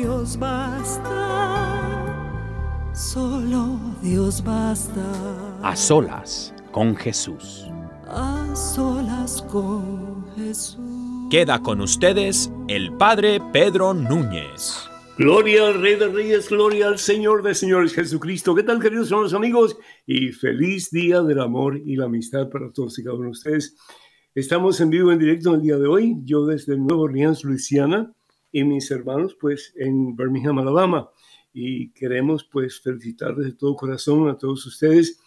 Dios basta, solo Dios basta. A solas con Jesús. A solas con Jesús. Queda con ustedes el Padre Pedro Núñez. Gloria al Rey de Reyes, gloria al Señor de Señores Jesucristo. ¿Qué tal, queridos hermanos amigos? Y feliz día del amor y la amistad para todos y cada uno de ustedes. Estamos en vivo, en directo el día de hoy. Yo desde Nueva Orleans, Luisiana, y mis hermanos, pues, en Birmingham, Alabama. Y queremos, pues, felicitar de todo corazón a todos ustedes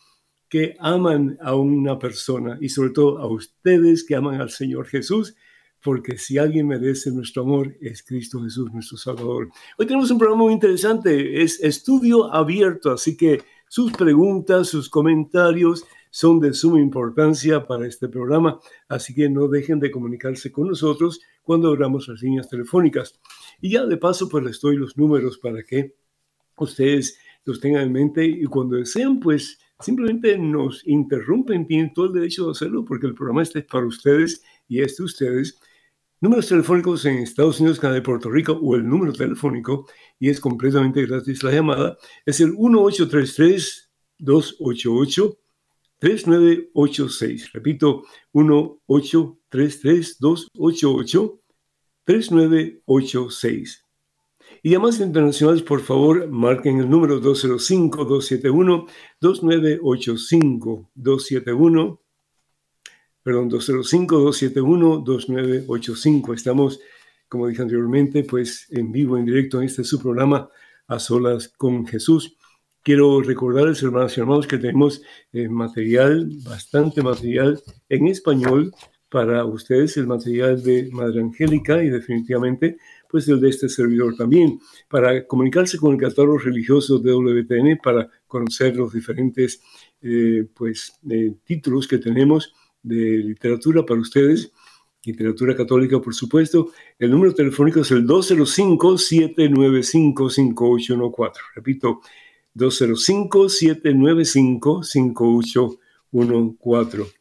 que aman a una persona y sobre todo a ustedes que aman al Señor Jesús porque si alguien merece nuestro amor es Cristo Jesús, nuestro Salvador. Hoy tenemos un programa muy interesante, es estudio abierto, así que sus preguntas, sus comentarios son de suma importancia para este programa, así que no dejen de comunicarse con nosotros cuando abramos las líneas telefónicas. Y ya de paso, pues les doy los números para que ustedes los tengan en mente y cuando desean, pues simplemente nos interrumpen, tienen todo el derecho de hacerlo porque el programa este es para ustedes y es de ustedes. Números telefónicos en Estados Unidos, Canadá y Puerto Rico o el número telefónico y es completamente gratis la llamada es el 1833 288 3986. Repito, 1833 288 3986. Y llamadas internacionales, por favor, marquen el número 205-271-2985-271, perdón, 205-271-2985. Estamos, como dije anteriormente, pues en vivo, en directo en este su programa, A Solas con Jesús. Quiero recordarles, hermanos y hermanos, que tenemos eh, material, bastante material en español para ustedes, el material de Madre Angélica y definitivamente pues el de este servidor también, para comunicarse con el catálogo religioso de WTN, para conocer los diferentes eh, pues, eh, títulos que tenemos de literatura para ustedes, literatura católica por supuesto. El número telefónico es el 205-795-5814. Repito, 205-795-5814.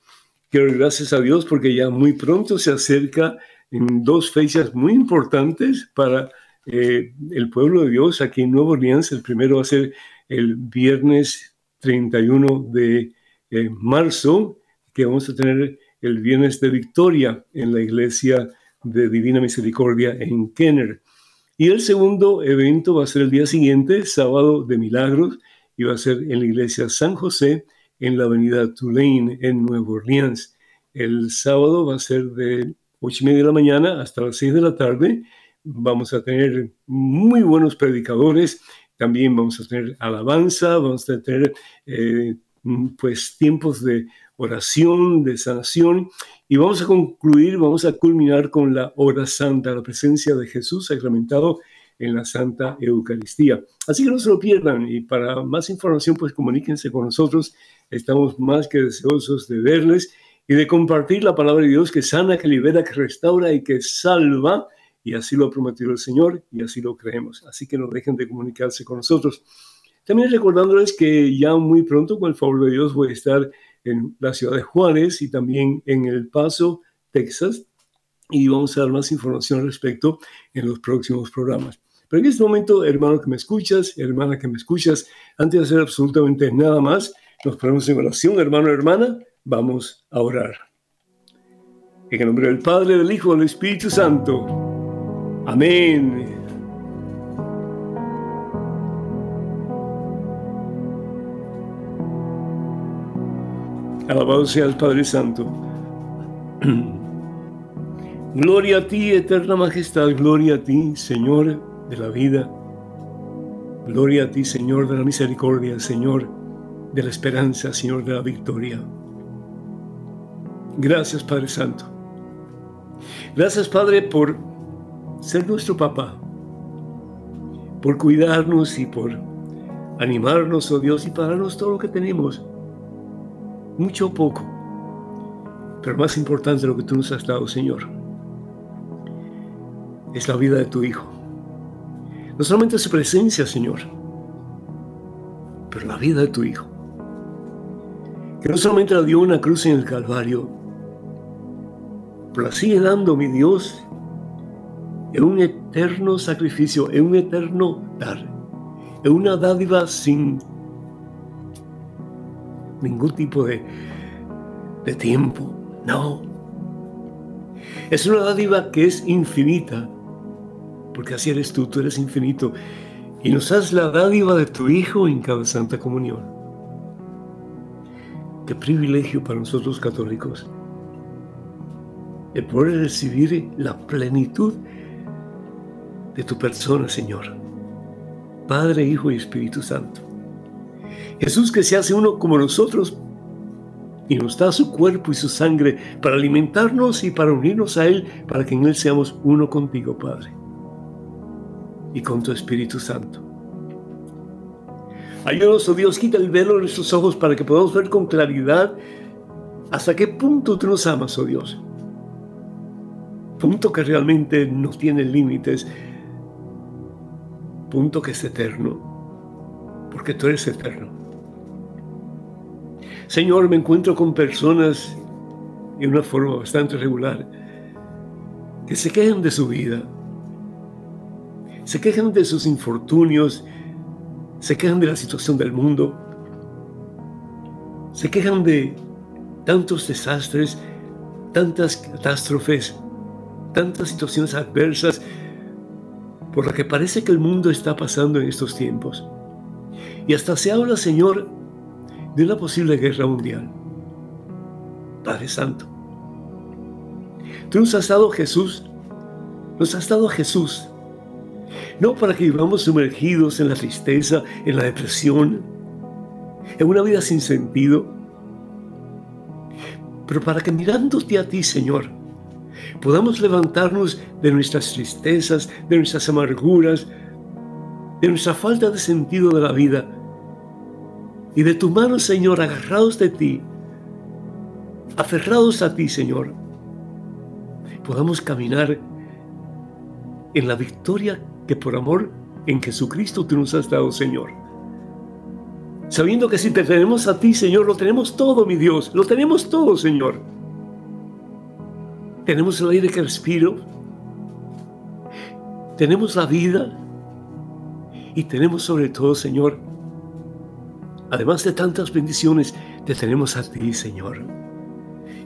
Quiero gracias a Dios porque ya muy pronto se acerca en dos fechas muy importantes para eh, el pueblo de Dios aquí en Nueva Orleans. El primero va a ser el viernes 31 de eh, marzo, que vamos a tener el viernes de victoria en la iglesia de Divina Misericordia en Kenner. Y el segundo evento va a ser el día siguiente, sábado de milagros, y va a ser en la iglesia San José en la avenida Tulane en Nueva Orleans. El sábado va a ser de 8 y media de la mañana hasta las 6 de la tarde. Vamos a tener muy buenos predicadores, también vamos a tener alabanza, vamos a tener eh, pues tiempos de oración, de sanación y vamos a concluir, vamos a culminar con la hora santa, la presencia de Jesús sacramentado en la Santa Eucaristía. Así que no se lo pierdan y para más información pues comuníquense con nosotros, estamos más que deseosos de verles y de compartir la palabra de Dios que sana, que libera, que restaura y que salva. Y así lo ha prometido el Señor y así lo creemos. Así que no dejen de comunicarse con nosotros. También recordándoles que ya muy pronto, con el favor de Dios, voy a estar en la ciudad de Juárez y también en El Paso, Texas. Y vamos a dar más información al respecto en los próximos programas. Pero en este momento, hermano que me escuchas, hermana que me escuchas, antes de hacer absolutamente nada más, nos ponemos en oración, hermano, hermana, Vamos a orar. En el nombre del Padre, del Hijo, del Espíritu Santo. Amén. Alabado sea el Padre Santo. Gloria a ti, eterna majestad, gloria a ti, Señor de la vida. Gloria a ti, Señor de la misericordia, Señor de la esperanza, Señor de la victoria. Gracias, Padre Santo. Gracias, Padre, por ser nuestro papá, por cuidarnos y por animarnos, oh Dios, y para darnos todo lo que tenemos, mucho o poco, pero más importante lo que tú nos has dado, Señor, es la vida de tu Hijo. No solamente su presencia, Señor, pero la vida de tu Hijo. Que no solamente la dio una cruz en el Calvario, pero la sigue dando mi Dios en un eterno sacrificio, en un eterno dar, en una dádiva sin ningún tipo de, de tiempo. No. Es una dádiva que es infinita, porque así eres tú, tú eres infinito. Y nos das la dádiva de tu Hijo en cada Santa Comunión. Qué privilegio para nosotros católicos el poder recibir la plenitud de tu persona, Señor. Padre, Hijo y Espíritu Santo. Jesús que se hace uno como nosotros y nos da su cuerpo y su sangre para alimentarnos y para unirnos a Él, para que en Él seamos uno contigo, Padre, y con tu Espíritu Santo. Ayúdanos, oh Dios, quita el velo de nuestros ojos para que podamos ver con claridad hasta qué punto tú nos amas, oh Dios punto que realmente no tiene límites, punto que es eterno, porque tú eres eterno. Señor, me encuentro con personas en una forma bastante regular que se quejan de su vida, se quejan de sus infortunios, se quejan de la situación del mundo, se quejan de tantos desastres, tantas catástrofes, tantas situaciones adversas por las que parece que el mundo está pasando en estos tiempos. Y hasta se habla, Señor, de una posible guerra mundial. Padre Santo, tú nos has dado Jesús, nos has dado a Jesús, no para que vivamos sumergidos en la tristeza, en la depresión, en una vida sin sentido, pero para que mirándote a ti, Señor, podamos levantarnos de nuestras tristezas, de nuestras amarguras, de nuestra falta de sentido de la vida. Y de tu mano, Señor, agarrados de ti, aferrados a ti, Señor, podamos caminar en la victoria que por amor en Jesucristo tú nos has dado, Señor. Sabiendo que si te tenemos a ti, Señor, lo tenemos todo, mi Dios, lo tenemos todo, Señor. Tenemos el aire que respiro. Tenemos la vida. Y tenemos sobre todo, Señor, además de tantas bendiciones, te tenemos a ti, Señor.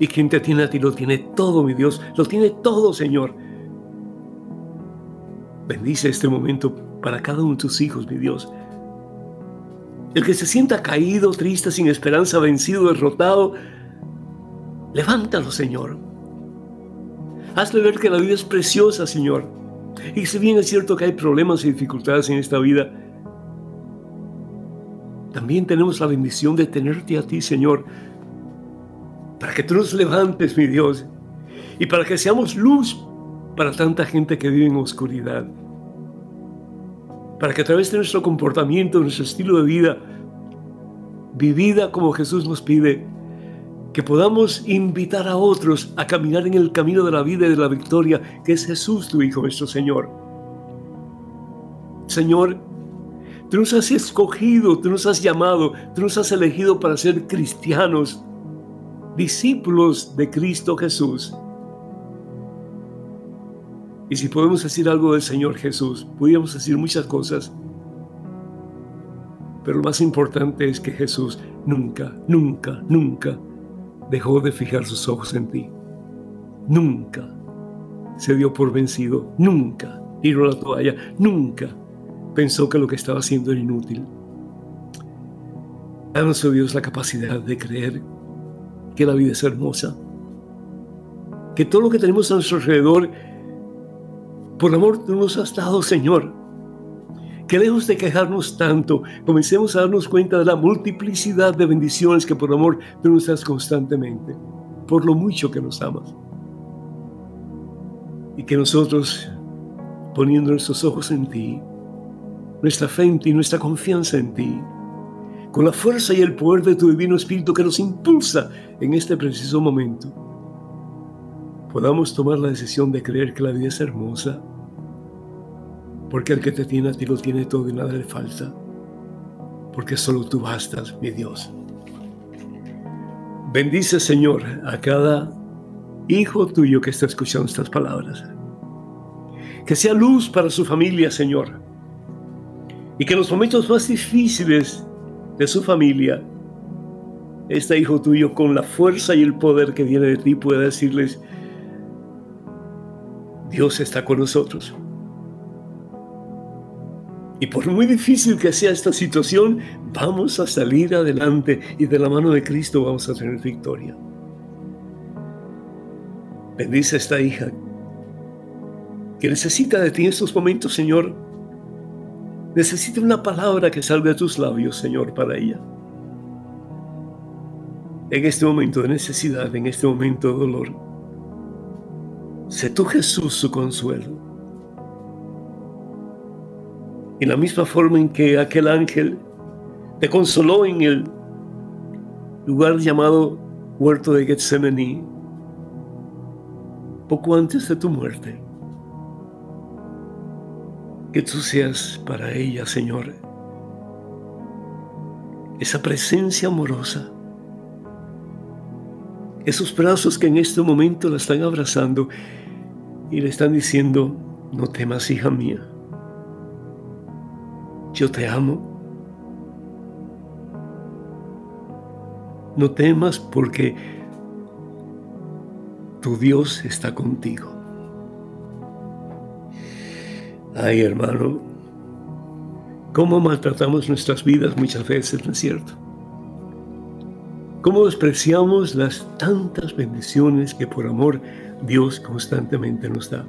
Y quien te tiene a ti lo tiene todo, mi Dios. Lo tiene todo, Señor. Bendice este momento para cada uno de tus hijos, mi Dios. El que se sienta caído, triste, sin esperanza, vencido, derrotado, levántalo, Señor. Hazle ver que la vida es preciosa, Señor. Y si bien es cierto que hay problemas y dificultades en esta vida, también tenemos la bendición de tenerte a ti, Señor, para que tú nos levantes, mi Dios, y para que seamos luz para tanta gente que vive en oscuridad. Para que a través de nuestro comportamiento, nuestro estilo de vida, vivida como Jesús nos pide, que podamos invitar a otros a caminar en el camino de la vida y de la victoria, que es Jesús, tu Hijo, nuestro Señor. Señor, tú nos has escogido, tú nos has llamado, tú nos has elegido para ser cristianos, discípulos de Cristo Jesús. Y si podemos decir algo del Señor Jesús, podríamos decir muchas cosas. Pero lo más importante es que Jesús nunca, nunca, nunca dejó de fijar sus ojos en ti. nunca se dio por vencido, nunca tiró la toalla, nunca pensó que lo que estaba haciendo era inútil. Danos, oh Dios, la capacidad de creer que la vida es hermosa, que todo lo que tenemos a nuestro alrededor, por amor tú nos has dado, Señor. Que lejos de quejarnos tanto, comencemos a darnos cuenta de la multiplicidad de bendiciones que por amor tú nos das constantemente, por lo mucho que nos amas. Y que nosotros, poniendo nuestros ojos en ti, nuestra fe en ti, nuestra confianza en ti, con la fuerza y el poder de tu divino Espíritu que nos impulsa en este preciso momento, podamos tomar la decisión de creer que la vida es hermosa, porque el que te tiene a ti lo tiene todo y nada le falta, porque solo tú bastas, mi Dios. Bendice, Señor, a cada hijo tuyo que está escuchando estas palabras. Que sea luz para su familia, Señor. Y que en los momentos más difíciles de su familia, este hijo tuyo, con la fuerza y el poder que viene de ti, pueda decirles, Dios está con nosotros. Y por muy difícil que sea esta situación, vamos a salir adelante y de la mano de Cristo vamos a tener victoria. Bendice a esta hija que necesita de ti en estos momentos, Señor. Necesita una palabra que salga de tus labios, Señor, para ella. En este momento de necesidad, en este momento de dolor, sé tú Jesús su consuelo. Y la misma forma en que aquel ángel te consoló en el lugar llamado huerto de Getsemaní, poco antes de tu muerte. Que tú seas para ella, Señor, esa presencia amorosa, esos brazos que en este momento la están abrazando y le están diciendo, no temas, hija mía, yo te amo. No temas porque tu Dios está contigo. Ay, hermano, cómo maltratamos nuestras vidas muchas veces, ¿no es cierto? Cómo despreciamos las tantas bendiciones que por amor Dios constantemente nos da.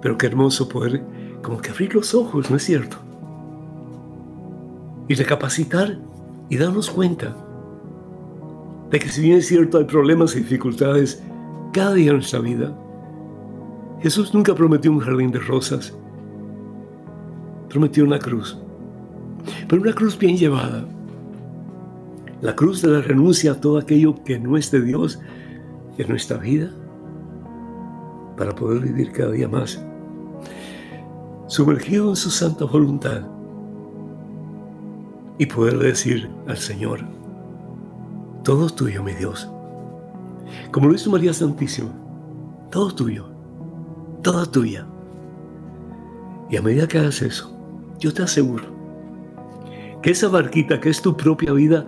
Pero qué hermoso poder como que abrir los ojos, ¿no es cierto? Y recapacitar y darnos cuenta de que si bien es cierto hay problemas y dificultades cada día en nuestra vida, Jesús nunca prometió un jardín de rosas, prometió una cruz, pero una cruz bien llevada, la cruz de la renuncia a todo aquello que no es de Dios en nuestra vida, para poder vivir cada día más, sumergido en su santa voluntad, y poder decir al Señor, todo tuyo, mi Dios. Como lo hizo María Santísima, todo tuyo, toda tuya. Y a medida que hagas eso, yo te aseguro que esa barquita que es tu propia vida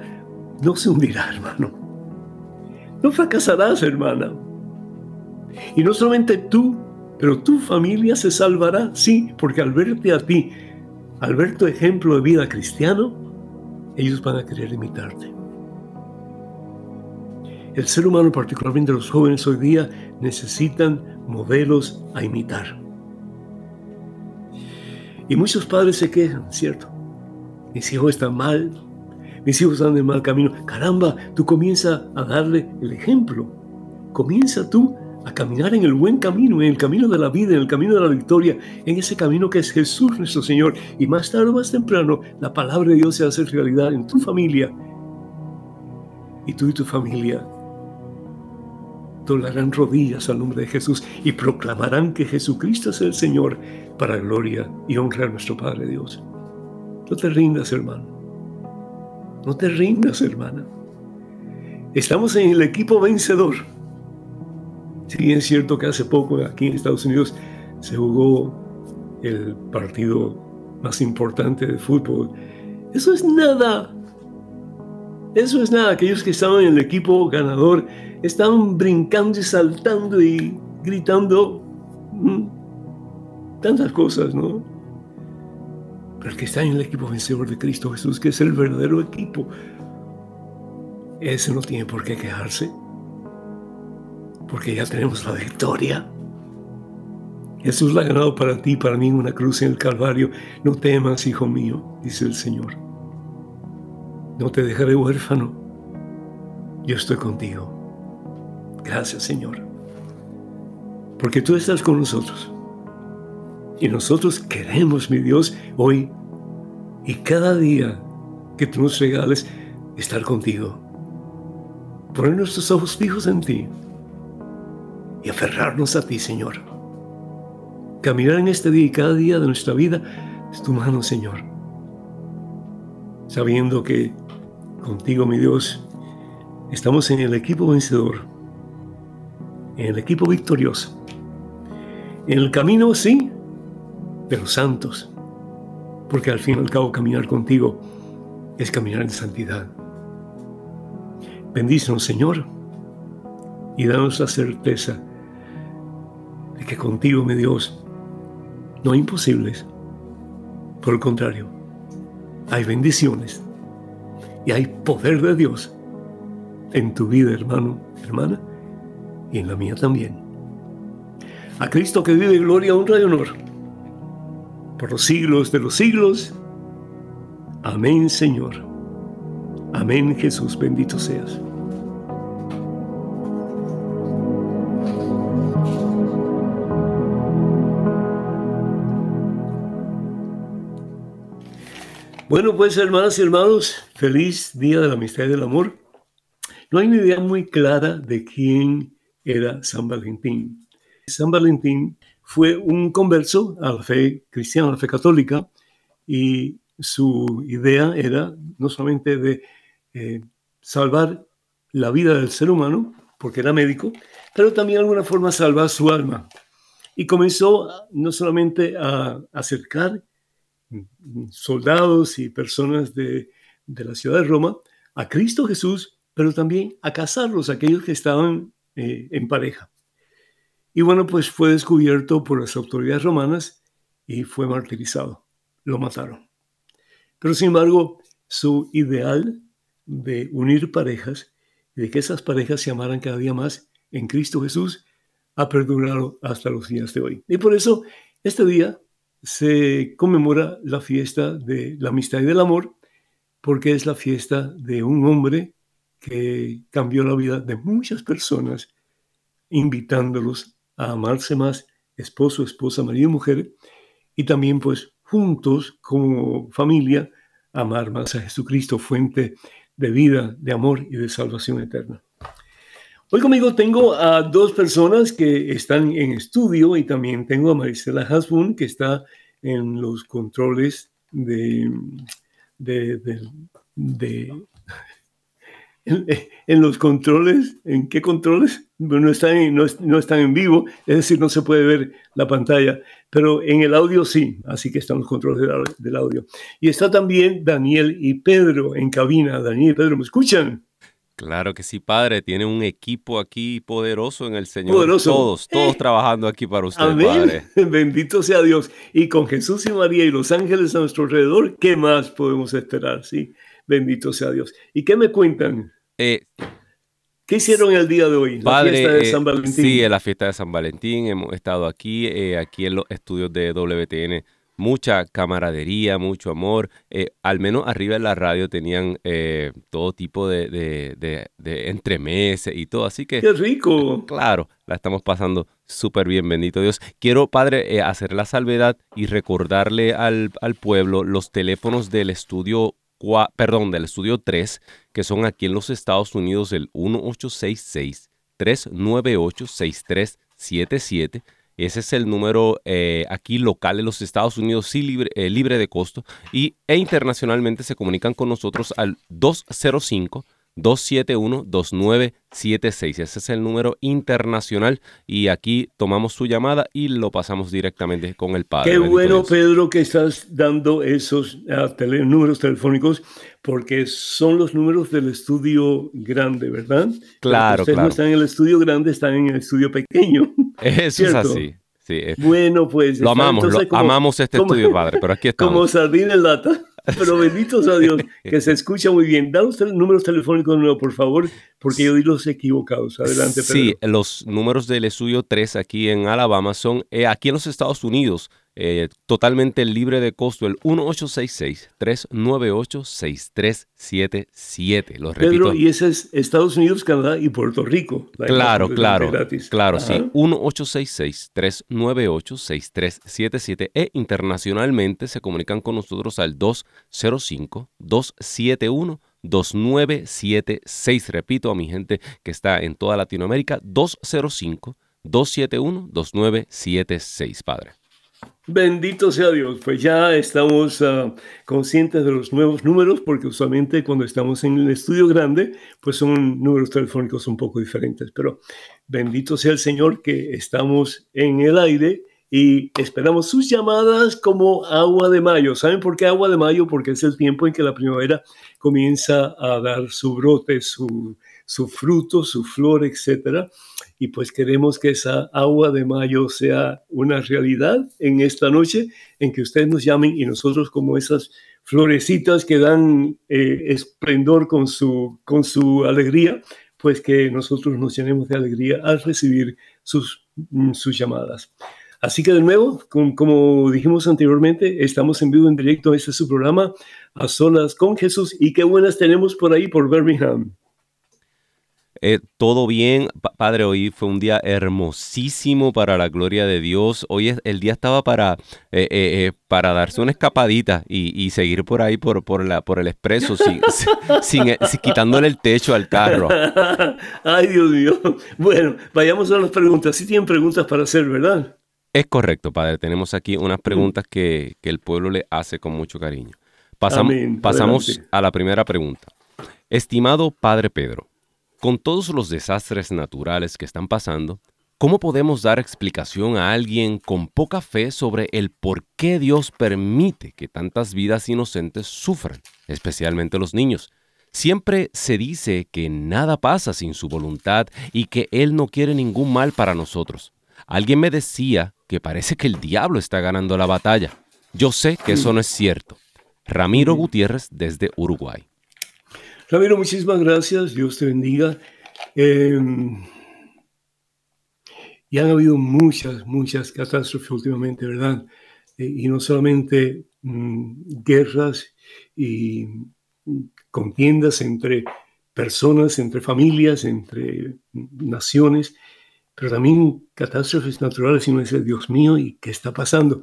no se hundirá, hermano. No fracasarás, hermana. Y no solamente tú, pero tu familia se salvará, sí, porque al verte a ti, al ver tu ejemplo de vida cristiano, ellos van a querer imitarte. El ser humano, particularmente los jóvenes hoy día, necesitan modelos a imitar. Y muchos padres se quejan, ¿cierto? Mis hijos están mal, mis hijos están en mal camino. Caramba, tú comienza a darle el ejemplo. Comienza tú a caminar en el buen camino, en el camino de la vida, en el camino de la victoria, en ese camino que es Jesús nuestro Señor. Y más tarde o más temprano, la palabra de Dios se hace realidad en tu familia. Y tú y tu familia doblarán rodillas al nombre de Jesús y proclamarán que Jesucristo es el Señor para gloria y honra a nuestro Padre Dios. No te rindas, hermano. No te rindas, hermana. Estamos en el equipo vencedor. Bien es cierto que hace poco aquí en Estados Unidos se jugó el partido más importante de fútbol, eso es nada Eso es nada, aquellos que estaban en el equipo ganador estaban brincando y saltando y gritando tantas cosas, ¿no? Pero el que está en el equipo vencedor de Cristo Jesús, que es el verdadero equipo, ese no tiene por qué quejarse, porque ya tenemos la victoria. Jesús la ha ganado para ti, para mí una cruz en el Calvario. No temas, hijo mío, dice el Señor. No te dejaré huérfano. Yo estoy contigo. Gracias, Señor. Porque tú estás con nosotros. Y nosotros queremos, mi Dios, hoy y cada día que tú nos regales estar contigo. Poner nuestros ojos fijos en ti y aferrarnos a ti, Señor. Caminar en este día y cada día de nuestra vida es tu mano, Señor. Sabiendo que contigo, mi Dios, estamos en el equipo vencedor, en el equipo victorioso. En el camino, sí, de los santos, porque al fin y al cabo caminar contigo es caminar en santidad. Bendícenos, Señor, y danos la certeza de que contigo, mi Dios, no hay imposibles. Por el contrario, hay bendiciones y hay poder de Dios en tu vida, hermano, hermana, y en la mía también. A Cristo que vive gloria, honra y honor por los siglos de los siglos. Amén, Señor. Amén, Jesús, bendito seas. Bueno, pues hermanas y hermanos, feliz Día de la Amistad y del Amor. No hay una idea muy clara de quién era San Valentín. San Valentín fue un converso a la fe cristiana, a la fe católica, y su idea era no solamente de eh, salvar la vida del ser humano, porque era médico, pero también de alguna forma salvar su alma. Y comenzó no solamente a acercar soldados y personas de, la ciudad de Roma a Cristo Jesús, pero también a casarlos, aquellos que estaban eh, en pareja. Y bueno, pues fue descubierto por las autoridades romanas y fue martirizado. Lo mataron. Pero sin embargo, su ideal de unir parejas y de que esas parejas se amaran cada día más en Cristo Jesús ha perdurado hasta los días de hoy. Y por eso este día se conmemora la fiesta de la amistad y del amor, porque es la fiesta de un hombre que cambió la vida de muchas personas, invitándolos a amarse más, esposo, esposa, marido y mujer, y también pues juntos como familia, amar más a Jesucristo, fuente de vida, de amor y de salvación eterna. Hoy conmigo tengo a dos personas que están en estudio y también tengo a Marisela Hasbun que está en los controles de, en, los controles, ¿en qué controles? No están, en, no, no, están en vivo, es decir, no se puede ver la pantalla, pero en el audio sí, así que están los controles del, del audio. Y está también Daniel y Pedro en cabina. Daniel y Pedro, ¿me escuchan? Claro que sí, padre. Tiene un equipo aquí poderoso en el Señor. Poderoso. Todos, todos trabajando aquí para usted, Amén. padre. Bendito sea Dios. Y con Jesús y María y los ángeles a nuestro alrededor, ¿qué más podemos esperar? Sí, bendito sea Dios. ¿Y qué me cuentan? Eh, ¿Qué hicieron el día de hoy? La fiesta de eh, San Valentín. Sí, la fiesta de San Valentín. Hemos estado aquí, eh, aquí en los estudios de WTN mucha camaradería, mucho amor. Eh, al menos arriba en la radio tenían eh, todo tipo de, de, de, entremeses y todo. Así que... ¡Qué rico! Claro, la estamos pasando súper bien, bendito Dios. Quiero, Padre, eh, hacer la salvedad y recordarle al, al pueblo los teléfonos del estudio perdón, del estudio 3, que son aquí en los Estados Unidos el 1866 398 6377 ese es el número eh, aquí local en los Estados Unidos, sí libre, eh, libre de costo. Y, e internacionalmente se comunican con nosotros al 205 271-2976. Ese es el número internacional y aquí tomamos su llamada y lo pasamos directamente con el padre. Qué bueno, Pedro, que estás dando esos ah, números telefónicos porque son los números del estudio grande, ¿verdad? Claro, ustedes claro. no están en el estudio grande, están en el estudio pequeño. Eso es así. Sí, bueno, pues. Lo amamos, lo, amamos este estudio, padre, pero aquí estamos. Como sardina en lata. Pero benditos a Dios, que se escucha muy bien. Danos números telefónicos de nuevo, por favor, porque yo di los equivocados. Adelante, Pedro. Sí, los números del estudio 3 aquí en Alabama son, eh, aquí en los Estados Unidos, eh, totalmente libre de costo, el 1866-398-6377. Lo repito. Pedro, y ese es Estados Unidos, Canadá y Puerto Rico. Claro, claro, gratis. claro, Ajá. sí. 1866-398-6377 e internacionalmente se comunican con nosotros al 205-271. 2976. Repito a mi gente que está en toda Latinoamérica, 205-271-2976, Padre. Bendito sea Dios, pues ya estamos uh, conscientes de los nuevos números porque usualmente cuando estamos en el estudio grande, pues son números telefónicos un poco diferentes, pero bendito sea el Señor que estamos en el aire y esperamos sus llamadas como agua de mayo. ¿Saben por qué agua de mayo? Porque es el tiempo en que la primavera comienza a dar su brote, su, su fruto, su flor, etc. Y pues queremos que esa agua de mayo sea una realidad en esta noche, en que ustedes nos llamen y nosotros como esas florecitas que dan eh, esplendor con su, con su alegría, pues que nosotros nos llenemos de alegría al recibir sus, sus llamadas. Así que de nuevo, como, dijimos anteriormente, estamos en vivo en directo. Este es su programa, A Solas con Jesús. Y qué buenas tenemos por ahí, por Birmingham. Eh, todo bien, padre. Hoy fue un día hermosísimo para la gloria de Dios. Hoy es, el día estaba para, eh, eh, para darse una escapadita y, y, seguir por ahí por, por, la, por el expreso, sin, sin, sin, quitándole el techo al carro. Ay, Dios mío. Bueno, vayamos a las preguntas. Sí tienen preguntas para hacer, ¿verdad? Es correcto, padre. Tenemos aquí unas preguntas que, que el pueblo le hace con mucho cariño. Pasam Amén. Pasamos Adelante. a la primera pregunta. Estimado Padre Pedro, con todos los desastres naturales que están pasando, ¿cómo podemos dar explicación a alguien con poca fe sobre el por qué Dios permite que tantas vidas inocentes sufran, especialmente los niños? Siempre se dice que nada pasa sin su voluntad y que Él no quiere ningún mal para nosotros. Alguien me decía que parece que el diablo está ganando la batalla. Yo sé que eso no es cierto. Ramiro Gutiérrez desde Uruguay. Ramiro, muchísimas gracias. Dios te bendiga. Eh, y han habido muchas, muchas catástrofes últimamente, ¿verdad? Eh, y no solamente mmm, guerras y contiendas entre personas, entre familias, entre naciones, pero también catástrofes naturales y uno dice, Dios mío, ¿y qué está pasando?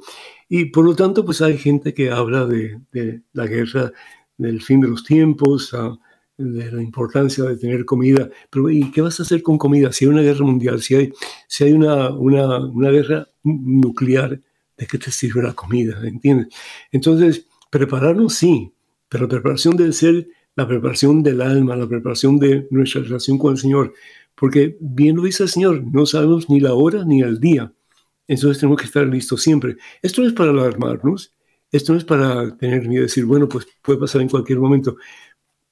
Y por lo tanto, pues hay gente que habla de, de la guerra, del fin de los tiempos, uh, de la importancia de tener comida. Pero ¿y qué vas a hacer con comida? Si hay una guerra mundial, si hay, si hay una, una, una guerra nuclear, ¿de qué te sirve la comida? ¿Entiendes? Entonces, prepararnos sí, pero la preparación debe ser la preparación del alma, la preparación de nuestra relación con el Señor. Porque bien lo dice el Señor, no sabemos ni la hora ni el día. Entonces tenemos que estar listos siempre. Esto no es para alarmarnos, esto no es para tener miedo, decir, bueno, pues puede pasar en cualquier momento.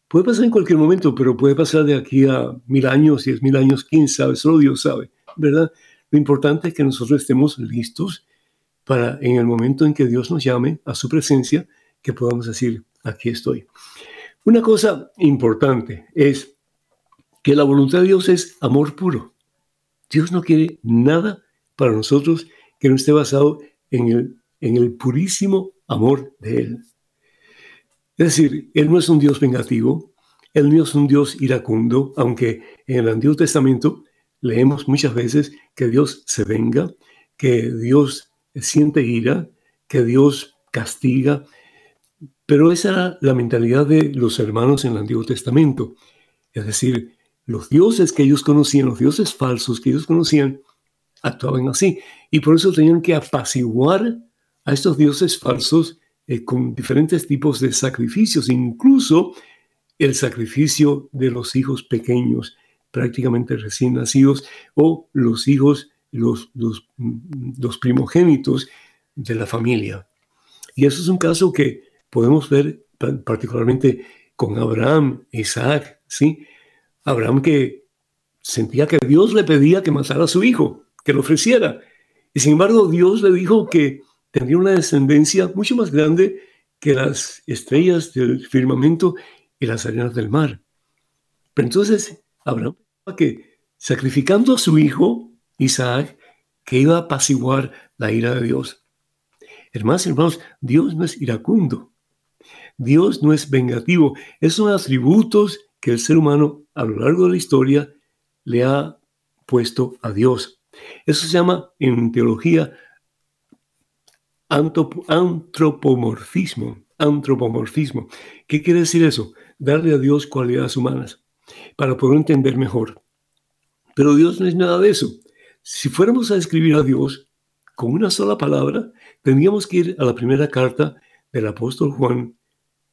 Puede pasar en cualquier momento, pero puede pasar de aquí a mil años, diez mil años, quién sabe, solo Dios sabe, ¿verdad? Lo importante es que nosotros estemos listos para en el momento en que Dios nos llame a su presencia, que podamos decir, aquí estoy. Una cosa importante es que la voluntad de Dios es amor puro. Dios no quiere nada para nosotros que no esté basado en el, en el purísimo amor de Él. Es decir, Él no es un Dios vengativo, Él no es un Dios iracundo, aunque en el Antiguo Testamento leemos muchas veces que Dios se venga, que Dios siente ira, que Dios castiga, pero esa era la mentalidad de los hermanos en el Antiguo Testamento. Es decir, los dioses que ellos conocían, los dioses falsos que ellos conocían, actuaban así. Y por eso tenían que apaciguar a estos dioses falsos eh, con diferentes tipos de sacrificios. Incluso el sacrificio de los hijos pequeños, prácticamente recién nacidos, o los hijos, los, los, los primogénitos de la familia. Y eso es un caso que podemos ver particularmente con Abraham, Isaac, ¿sí? Abraham que sentía que Dios le pedía que matara a su hijo, que lo ofreciera. Y sin embargo, Dios le dijo que tendría una descendencia mucho más grande que las estrellas del firmamento y las arenas del mar. Pero entonces Abraham que sacrificando a su hijo Isaac, que iba a apaciguar la ira de Dios. Hermanos hermanos, Dios no es iracundo. Dios no es vengativo. Esos son atributos que el ser humano a lo largo de la historia le ha puesto a Dios. Eso se llama en teología antropomorfismo. Antropomorfismo. ¿Qué quiere decir eso? Darle a Dios cualidades humanas para poder entender mejor. Pero Dios no es nada de eso. Si fuéramos a escribir a Dios con una sola palabra, tendríamos que ir a la primera carta del apóstol Juan,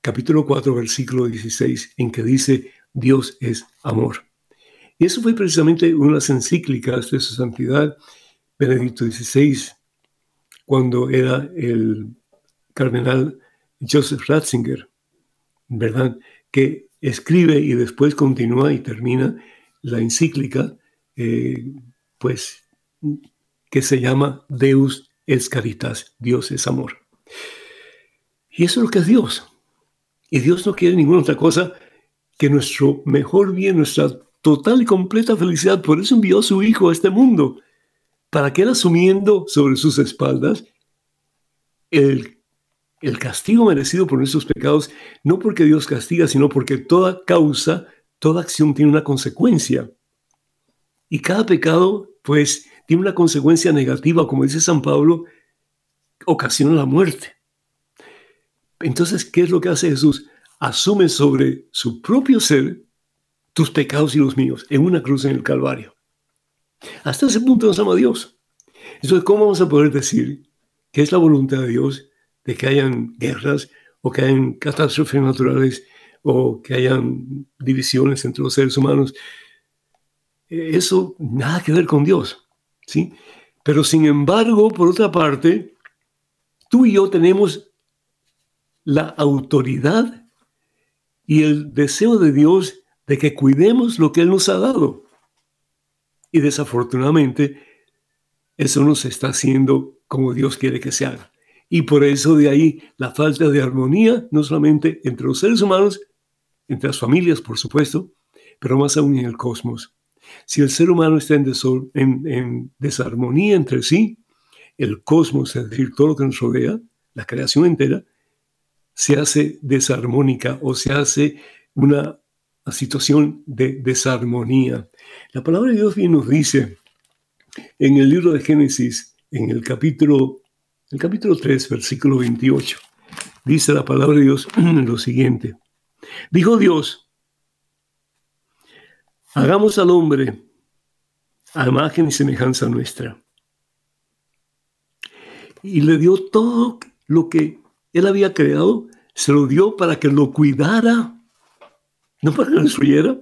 capítulo 4, versículo 16, en que dice, Dios es amor. Y eso fue precisamente una de las encíclicas de su santidad, Benedicto XVI, cuando era el cardenal Joseph Ratzinger, ¿verdad? Que escribe y después continúa y termina la encíclica, eh, pues, que se llama Deus es Caritas, Dios es amor. Y eso es lo que es Dios. Y Dios no quiere ninguna otra cosa que nuestro mejor bien, nuestra total y completa felicidad. Por eso envió a su Hijo a este mundo, para que él asumiendo sobre sus espaldas el, el castigo merecido por nuestros pecados, no porque Dios castiga, sino porque toda causa, toda acción tiene una consecuencia. Y cada pecado, pues, tiene una consecuencia negativa, como dice San Pablo, ocasiona la muerte. Entonces, ¿qué es lo que hace Jesús? asume sobre su propio ser tus pecados y los míos en una cruz en el Calvario. Hasta ese punto nos ama Dios. Entonces, ¿cómo vamos a poder decir que es la voluntad de Dios de que hayan guerras o que hayan catástrofes naturales o que hayan divisiones entre los seres humanos? Eso nada que ver con Dios, ¿sí? Pero sin embargo, por otra parte, tú y yo tenemos la autoridad y el deseo de Dios de que cuidemos lo que Él nos ha dado. Y desafortunadamente, eso no se está haciendo como Dios quiere que se haga. Y por eso de ahí la falta de armonía, no solamente entre los seres humanos, entre las familias, por supuesto, pero más aún en el cosmos. Si el ser humano está en, en desarmonía entre sí, el cosmos, es decir, todo lo que nos rodea, la creación entera, se hace desarmónica o se hace una situación de desarmonía. La palabra de Dios bien nos dice en el libro de Génesis, en el capítulo, el capítulo 3, versículo 28, dice la palabra de Dios lo siguiente. Dijo Dios, hagamos al hombre a imagen y semejanza nuestra. Y le dio todo lo que él había creado, se lo dio para que lo cuidara, no para que lo destruyera,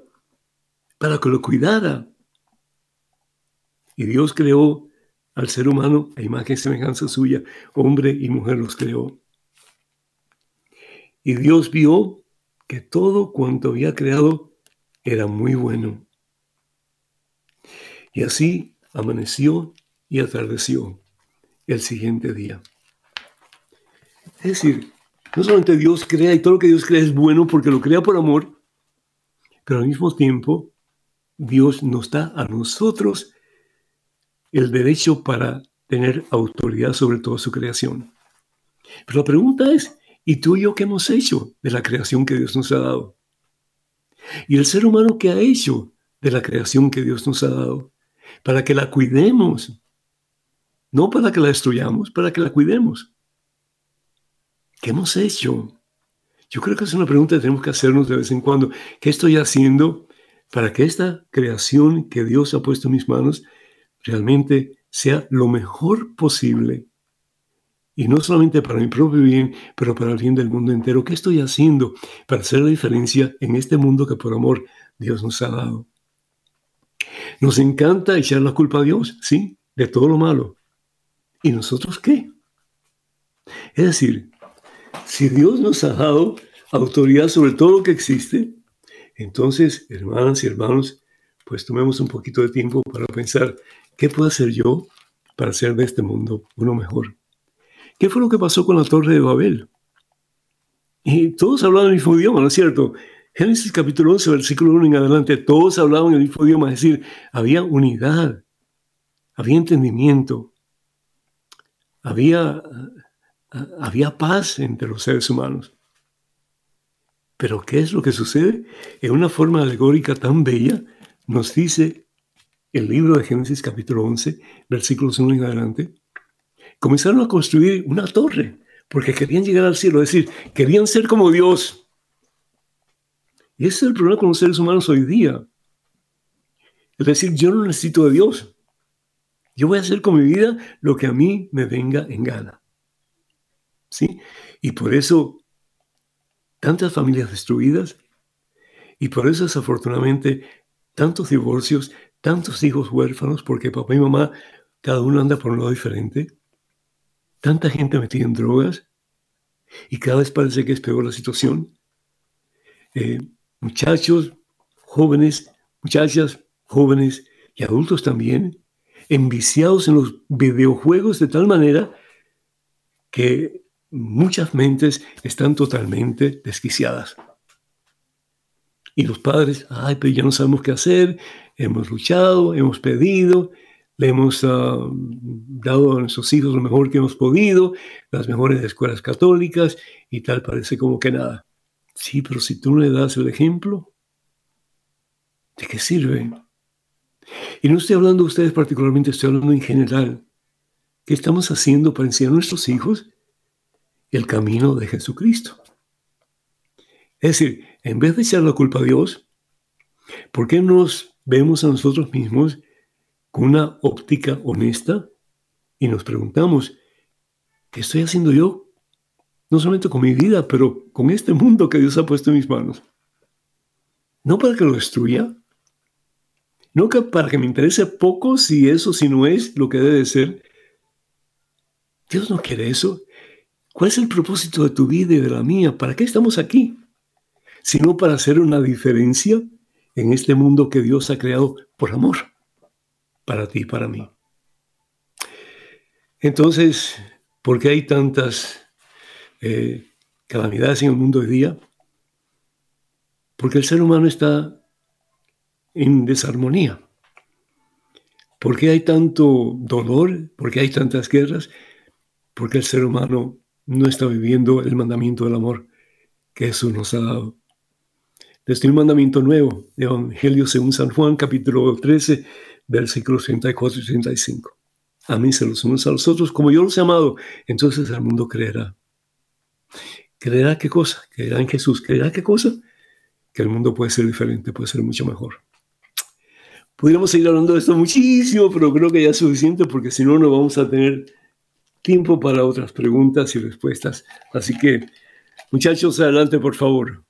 para que lo cuidara. Y Dios creó al ser humano a imagen y semejanza suya, hombre y mujer los creó. Y Dios vio que todo cuanto había creado era muy bueno. Y así amaneció y atardeció el siguiente día. Es decir, no solamente Dios crea y todo lo que Dios crea es bueno porque lo crea por amor, pero al mismo tiempo Dios nos da a nosotros el derecho para tener autoridad sobre toda su creación. Pero la pregunta es, ¿y tú y yo qué hemos hecho de la creación que Dios nos ha dado? ¿Y el ser humano qué ha hecho de la creación que Dios nos ha dado? Para que la cuidemos. No para que la destruyamos, para que la cuidemos. ¿Qué hemos hecho? Yo creo que es una pregunta que tenemos que hacernos de vez en cuando. ¿Qué estoy haciendo para que esta creación que Dios ha puesto en mis manos realmente sea lo mejor posible Y no solamente para mi propio bien, pero para el bien del mundo entero. ¿Qué estoy haciendo para hacer la diferencia en este mundo que por amor Dios nos ha dado? Nos encanta echar la culpa a Dios, sí, de todo lo malo. ¿Y nosotros qué? Es decir, si Dios nos ha dado autoridad sobre todo lo que existe, entonces, hermanas y hermanos, pues tomemos un poquito de tiempo para pensar, ¿qué puedo hacer yo para hacer de este mundo uno mejor? ¿Qué fue lo que pasó con la torre de Babel? Y todos hablaban el mismo idioma, ¿no es cierto? Génesis capítulo 11, versículo 1 en adelante, todos hablaban el mismo idioma, es decir, había unidad, había entendimiento, había, había paz entre los seres humanos. Pero ¿qué es lo que sucede? En una forma alegórica tan bella, nos dice el libro de Génesis capítulo 11, versículos 1 en adelante, comenzaron a construir una torre porque querían llegar al cielo, es decir, querían ser como Dios. Y ese es el problema con los seres humanos hoy día. Es decir, yo no necesito de Dios. Yo voy a hacer con mi vida lo que a mí me venga en gana. ¿Sí? Y por eso tantas familias destruidas y por eso desafortunadamente tantos divorcios, tantos hijos huérfanos, porque papá y mamá, cada uno anda por un lado diferente, tanta gente metida en drogas y cada vez parece que es peor la situación. Eh, muchachos, jóvenes, muchachas, jóvenes y adultos también, enviciados en los videojuegos de tal manera que muchas mentes están totalmente desquiciadas. Y los padres, ay, pero ya no sabemos qué hacer, hemos luchado, hemos pedido, le hemos ah, dado a nuestros hijos lo mejor que hemos podido, las mejores escuelas católicas y tal, parece como que nada. Sí, pero si tú no le das el ejemplo, ¿de qué sirve? Y no estoy hablando de ustedes particularmente, estoy hablando en general. ¿Qué estamos haciendo para enseñar a nuestros hijos el camino de Jesucristo. Es decir, en vez de echar la culpa a Dios, ¿por qué nos vemos a nosotros mismos con una óptica honesta y nos preguntamos, ¿qué estoy haciendo yo? No solamente con mi vida, pero con este mundo que Dios ha puesto en mis manos. No para que lo destruya, no para que me interese poco si eso, si no es lo que debe ser. Dios no quiere eso. ¿Cuál es el propósito de tu vida y de la mía? ¿Para qué estamos aquí? Sino para hacer una diferencia en este mundo que Dios ha creado por amor, para ti y para mí. Entonces, ¿por qué hay tantas eh, calamidades en el mundo hoy día? Porque el ser humano está en desarmonía. ¿Por qué hay tanto dolor? ¿Por qué hay tantas guerras? Porque el ser humano no está viviendo el mandamiento del amor que Jesús nos ha dado. Desde un mandamiento nuevo, Evangelio según San Juan, capítulo 13, versículos 34 y 35. Amíse los unos a los otros como yo los he amado, entonces el mundo creerá. ¿Creerá qué cosa? ¿Creerá en Jesús? ¿Creerá qué cosa? Que el mundo puede ser diferente, puede ser mucho mejor. Pudiéramos seguir hablando de esto muchísimo, pero creo que ya es suficiente porque si no, no vamos a tener tiempo para otras preguntas y respuestas. Así que, muchachos, adelante, por favor.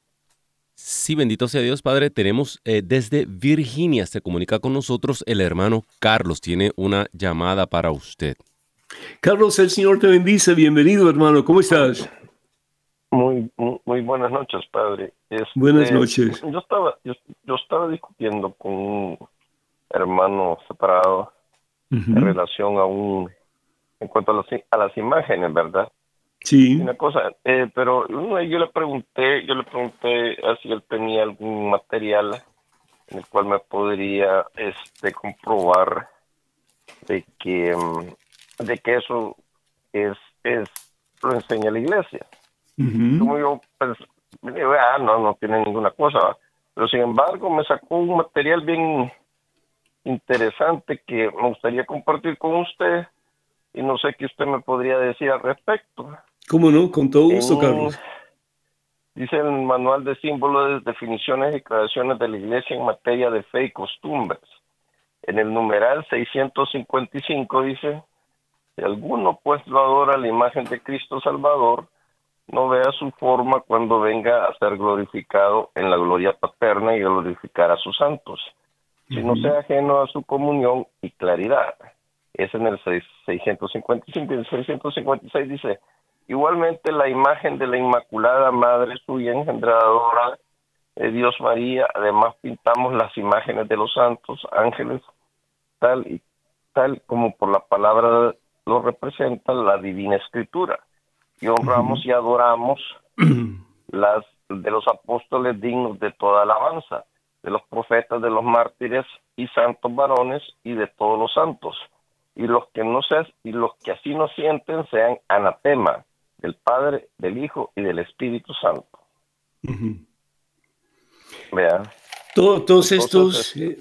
Sí, bendito sea Dios, Padre. Tenemos eh, desde Virginia, se comunica con nosotros el hermano Carlos. Tiene una llamada para usted. Carlos, el Señor te bendice. Bienvenido, hermano. ¿Cómo estás? Muy, muy, buenas noches, Padre. Este, buenas noches. Yo estaba, yo, estaba discutiendo con un hermano separado en relación a un en cuanto a, a las imágenes, ¿verdad? Sí. Una cosa, eh, pero yo le pregunté, yo le pregunté si él tenía algún material en el cual me podría este comprobar de que mm, de que eso es es lo enseña la iglesia. Como yo pues, ah, no, no tiene ninguna cosa, pero sin embargo me sacó un material bien interesante que me gustaría compartir con usted y no sé qué usted me podría decir al respecto. ¿Cómo no? Con todo gusto, Carlos. Dice el manual de símbolos, definiciones y declaraciones de la Iglesia en materia de fe y costumbres. En el numeral 655 dice, Si alguno pues lo adora la imagen de Cristo Salvador, no vea su forma cuando venga a ser glorificado en la gloria paterna y glorificar a sus santos, si no sea ajeno a su comunión y claridad. Es en el 655 y el 656 dice, igualmente la imagen de la Inmaculada Madre suya engendradora de Dios María, además pintamos las imágenes de los santos, ángeles, tal y tal como por la palabra lo representa la divina escritura y honramos y adoramos las de los apóstoles dignos de toda alabanza, de los profetas, de los mártires y santos varones y de todos los santos. Y los que no sean, y los que así no sienten sean anatema del Padre, del Hijo y del Espíritu Santo. Vea. todos estos. Eh,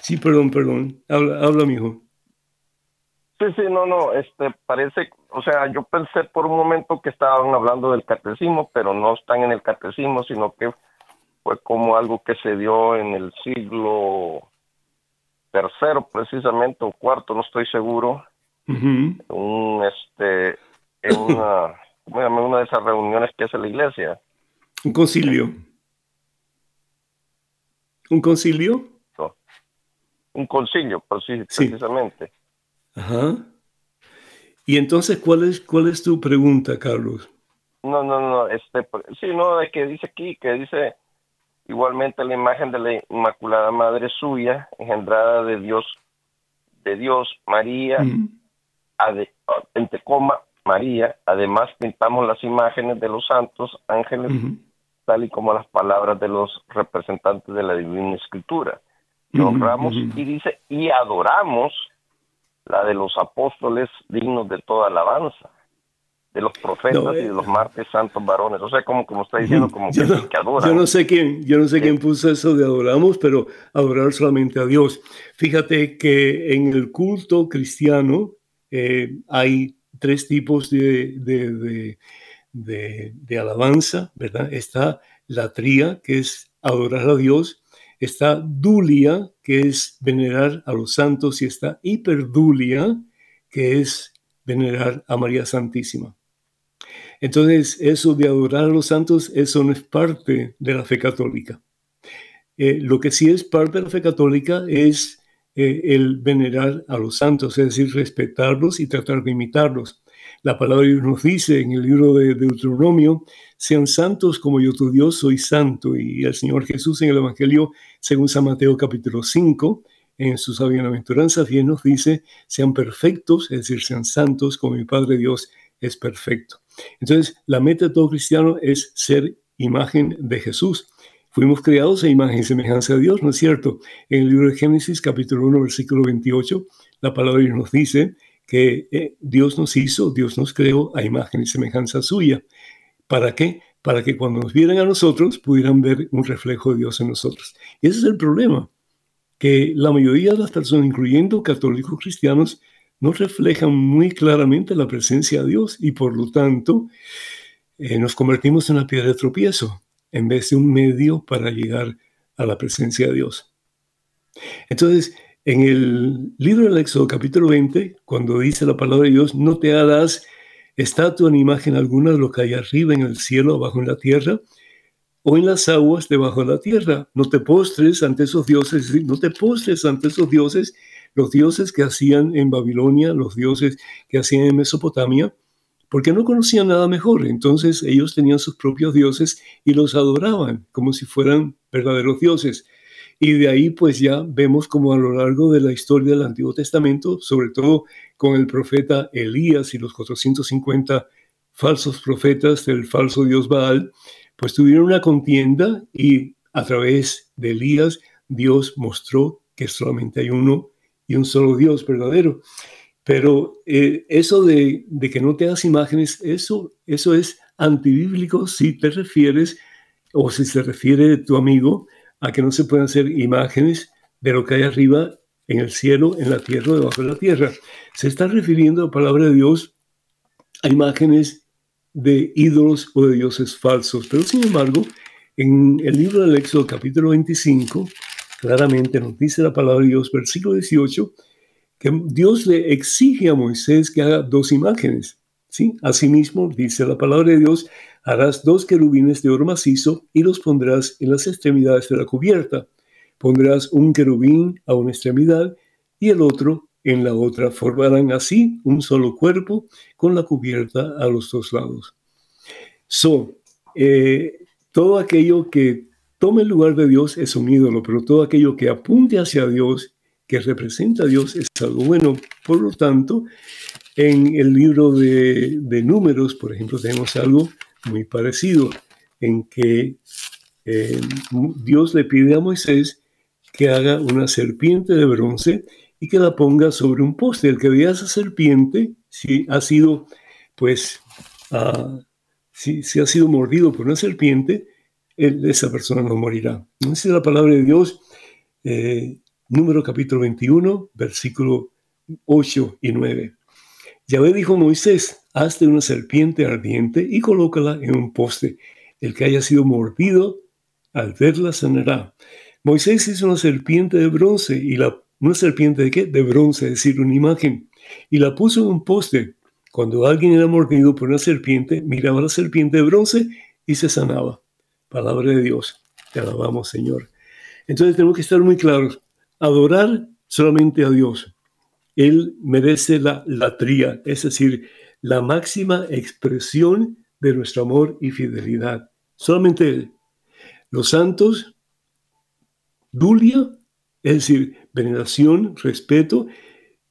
sí, perdón, perdón. Habla, habla, hijo. Sí, sí, no, no, este, parece, o sea, yo pensé por un momento que estaban hablando del catecismo, pero no están en el catecismo, sino que fue como algo que se dio en el siglo tercero, precisamente, o cuarto, no estoy seguro, un, este, en una, ¿cómo Una de esas reuniones que hace la iglesia. Un concilio. ¿Un concilio? Un concilio, precisamente. Ajá. Y entonces, ¿cuál es, cuál es tu pregunta, Carlos? No, no, no, este, sí, no, de que dice aquí, que dice igualmente la imagen de la Inmaculada Madre suya, engendrada de Dios, de Dios, María, entre coma, María, además pintamos las imágenes de los santos ángeles, tal y como las palabras de los representantes de la Divina Escritura. Y honramos y dice, y adoramos la de los apóstoles dignos de toda alabanza, de los profetas y de eh, los martes santos varones. O sea, como, como está diciendo, como que, no, Yo no sé quién, yo no sé quién puso eso de adoramos, pero adorar solamente a Dios. Fíjate que en el culto cristiano eh, hay tres tipos de, de, de, de alabanza, ¿verdad? Está la tría, que es adorar a Dios, está dulia, que es venerar a los santos, y está hiperdulia, que es venerar a María Santísima. Entonces, eso de adorar a los santos, eso no es parte de la fe católica. Eh, lo que sí es parte de la fe católica es eh, el venerar a los santos, es decir, respetarlos y tratar de imitarlos. La palabra de Dios nos dice en el libro de Deuteronomio, sean santos como yo tu Dios soy santo. Y el Señor Jesús en el Evangelio, según San Mateo capítulo 5, en sus bienaventuranzas bien nos dice, sean perfectos, es decir, sean santos como mi Padre Dios es perfecto. Entonces, la meta de todo cristiano es ser imagen de Jesús. Fuimos creados a imagen y semejanza de Dios, ¿no es cierto? En el libro de Génesis, capítulo 1, versículo 28, la palabra nos dice que eh, Dios nos hizo, Dios nos creó a imagen y semejanza suya. ¿Para qué? Para que cuando nos vieran a nosotros pudieran ver un reflejo de Dios en nosotros. Y ese es el problema, que la mayoría de las personas, incluyendo católicos cristianos, no reflejan muy claramente la presencia de Dios y por lo tanto eh, nos convertimos en una piedra de tropiezo en vez de un medio para llegar a la presencia de Dios. Entonces, en el libro del Éxodo capítulo 20, cuando dice la palabra de Dios, no te hagas estatua ni imagen alguna de lo que hay arriba en el cielo, abajo en la tierra, o en las aguas debajo de la tierra. No te postres ante esos dioses, no te postres ante esos dioses, los dioses que hacían en Babilonia, los dioses que hacían en Mesopotamia, porque no conocían nada mejor. Entonces ellos tenían sus propios dioses y los adoraban como si fueran verdaderos dioses. Y de ahí pues ya vemos como a lo largo de la historia del Antiguo Testamento, sobre todo con el profeta Elías y los 450 falsos profetas del falso dios Baal, pues tuvieron una contienda y a través de Elías Dios mostró que solamente hay uno y un solo Dios verdadero. Pero eh, eso de, que no te hagas imágenes, eso, eso es antibíblico si te refieres, o si se refiere tu amigo, a que no se puedan hacer imágenes de lo que hay arriba en el cielo, en la tierra, debajo de la tierra. Se está refiriendo a la palabra de Dios a imágenes de ídolos o de dioses falsos. Pero sin embargo, en el libro del Éxodo capítulo 25, claramente nos dice la palabra de Dios, versículo 18, que Dios le exige a Moisés que haga dos imágenes. ¿sí? Asimismo, dice la palabra de Dios, harás dos querubines de oro macizo y los pondrás en las extremidades de la cubierta. Pondrás un querubín a una extremidad y el otro en la otra. Formarán así un solo cuerpo con la cubierta a los dos lados. So, eh, todo aquello que tome el lugar de Dios es un ídolo, pero todo aquello que apunte hacia Dios, que representa a Dios, es algo bueno. Por lo tanto, en el libro de, números, por ejemplo, tenemos algo muy parecido, en que eh, Dios le pide a Moisés que haga una serpiente de bronce y que la ponga sobre un poste. El que vea esa serpiente, si ha sido, pues, ah, si, ha sido mordido por una serpiente, esa persona no morirá. Esa es la palabra de Dios, eh, número capítulo 21, versículo 8 y 9. Yahvé dijo a Moisés, hazte una serpiente ardiente y colócala en un poste. El que haya sido mordido, al verla sanará. Moisés hizo una serpiente de bronce y la una serpiente de qué? De bronce, es decir, una imagen, y la puso en un poste. Cuando alguien era mordido por una serpiente, miraba la serpiente de bronce y se sanaba. Palabra de Dios. Te alabamos, Señor. Entonces tenemos que estar muy claros. Adorar solamente a Dios. Él merece la latría, es decir, la máxima expresión de nuestro amor y fidelidad. Solamente Él. Los santos, Dulia, es decir, veneración, respeto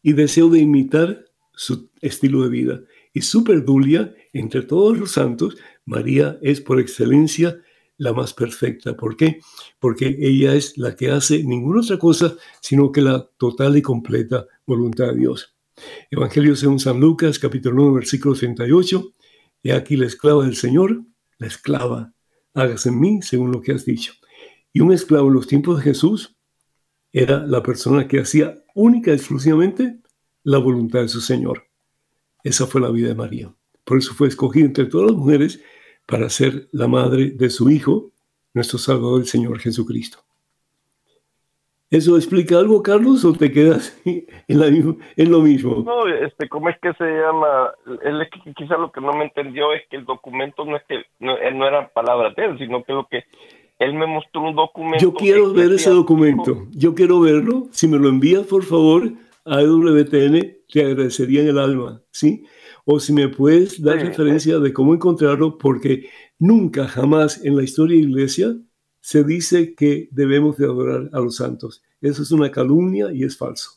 y deseo de imitar su estilo de vida. Y superdulia, entre todos los santos, María es por excelencia la más perfecta. ¿Por qué? Porque ella es la que hace ninguna otra cosa sino que la total y completa voluntad de Dios. Evangelio según San Lucas, capítulo 1, versículo 38. He aquí la esclava del Señor, la esclava, hágase en mí según lo que has dicho. Y un esclavo en los tiempos de Jesús era la persona que hacía única y exclusivamente la voluntad de su Señor. Esa fue la vida de María. Por eso fue escogida entre todas las mujeres para ser la madre de su Hijo, nuestro Salvador, el Señor Jesucristo. ¿Eso explica algo, Carlos, o te quedas en, lo mismo? No, este, ¿cómo es que se llama? Él es que quizá lo que no me entendió es que el documento no es que no, no era palabra de él, sino que lo que él me mostró un documento. Yo quiero ver ese documento. Yo quiero verlo. Si me lo envías, por favor, a EWTN, te agradecería en el alma, ¿sí? O si me puedes dar referencia de cómo encontrarlo, porque nunca, jamás en la historia de la iglesia se dice que debemos de adorar a los santos. Eso es una calumnia y es falso.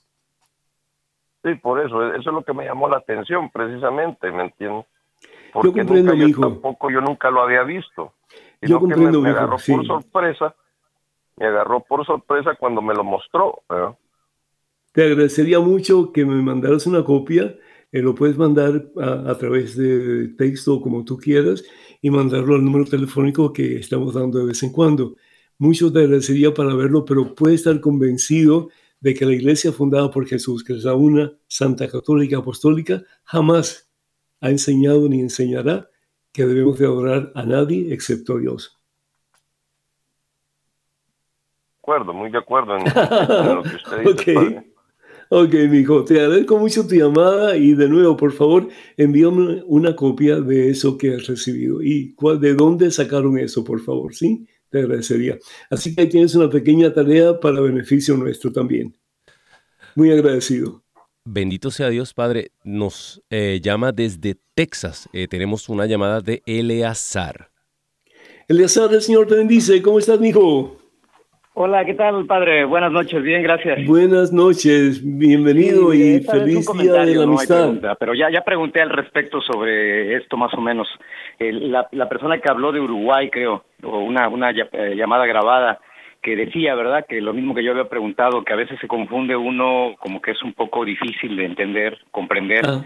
Sí, por eso, eso es lo que me llamó la atención, precisamente, ¿me entiendes? Porque yo comprendo, nunca, yo tampoco, yo nunca lo había visto. Yo comprendo, me, agarró por sorpresa, me agarró por sorpresa cuando me lo mostró. Te agradecería mucho que me mandaras una copia. Eh, lo puedes mandar a, través de texto como tú quieras y mandarlo al número telefónico que estamos dando de vez en cuando. Mucho te agradecería para verlo, pero puedes estar convencido de que la iglesia fundada por Jesús, que es la una Santa Católica Apostólica, jamás ha enseñado ni enseñará que debemos de adorar a nadie excepto a Dios. De acuerdo, muy de acuerdo en, lo que usted dice. okay. Ok, mijo, te agradezco mucho tu llamada y de nuevo, por favor, envíame una copia de eso que has recibido y cuál, de dónde sacaron eso, por favor, ¿sí? Te agradecería. Así que ahí tienes una pequeña tarea para beneficio nuestro también. Muy agradecido. Bendito sea Dios, Padre. Nos eh, llama desde Texas. Eh, tenemos una llamada de Eleazar. Eleazar, el Señor te bendice. ¿Cómo estás, hijo? Hola, ¿qué tal, padre? Buenas noches, bien, gracias. Buenas noches, bienvenido y feliz día de la amistad. pero ya, ya pregunté al respecto sobre esto más o menos. la, la, persona que habló de Uruguay, creo, o una, una eh, llamada grabada, que decía, ¿verdad? Que lo mismo que yo había preguntado, que a veces se confunde uno, como que es un poco difícil de entender, comprender, ah.